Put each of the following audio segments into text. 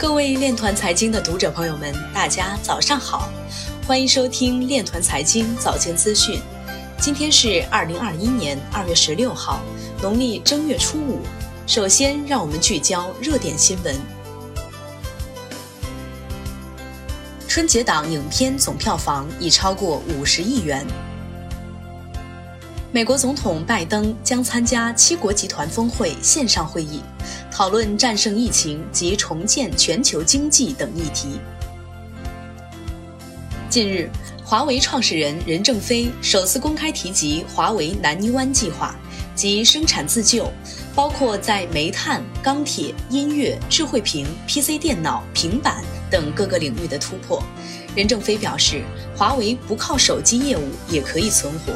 各位链团财经的读者朋友们，大家早上好，欢迎收听链团财经早间资讯。今天是二零二一年二月十六号，农历正月初五。首先，让我们聚焦热点新闻。春节档影片总票房已超过五十亿元。美国总统拜登将参加七国集团峰会线上会议，讨论战胜疫情及重建全球经济等议题。近日，华为创始人任正非首次公开提及华为南泥湾计划及生产自救，包括在煤炭、钢铁、音乐、智慧屏、PC 电脑、平板等各个领域的突破。任正非表示，华为不靠手机业务也可以存活。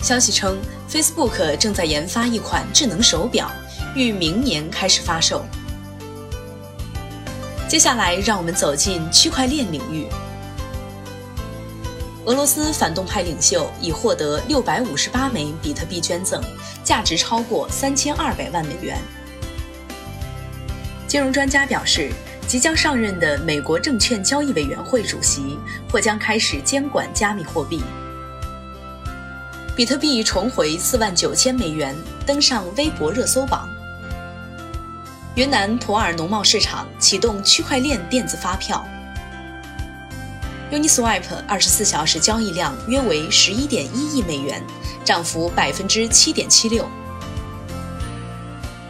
消息称，Facebook 正在研发一款智能手表，预明年开始发售。接下来，让我们走进区块链领域。俄罗斯反动派领袖已获得六百五十八枚比特币捐赠，价值超过三千二百万美元。金融专家表示，即将上任的美国证券交易委员会主席或将开始监管加密货币。比特币重回四万九千美元，登上微博热搜榜。云南普洱农贸市场启动区块链电子发票。Uniswap 二十四小时交易量约为十一点一亿美元，涨幅百分之七点七六。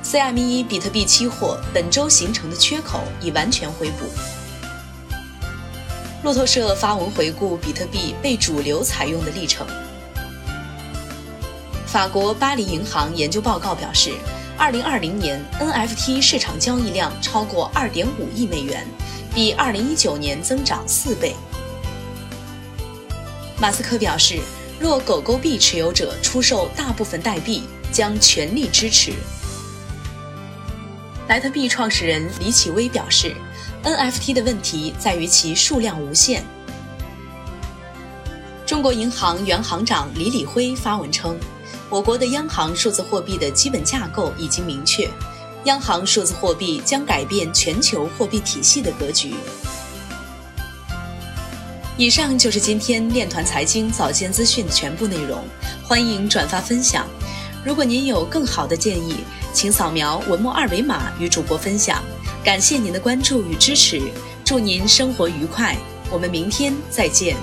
CME 比特币期货本周形成的缺口已完全回补。路透社发文回顾比特币被主流采用的历程。法国巴黎银行研究报告表示，2020年 NFT 市场交易量超过2.5亿美元，比2019年增长四倍。马斯克表示，若狗狗币持有者出售大部分代币，将全力支持。莱特币创始人李启威表示，NFT 的问题在于其数量无限。中国银行原行长李李辉发文称。我国的央行数字货币的基本架构已经明确，央行数字货币将改变全球货币体系的格局。以上就是今天链团财经早间资讯的全部内容，欢迎转发分享。如果您有更好的建议，请扫描文末二维码与主播分享。感谢您的关注与支持，祝您生活愉快，我们明天再见。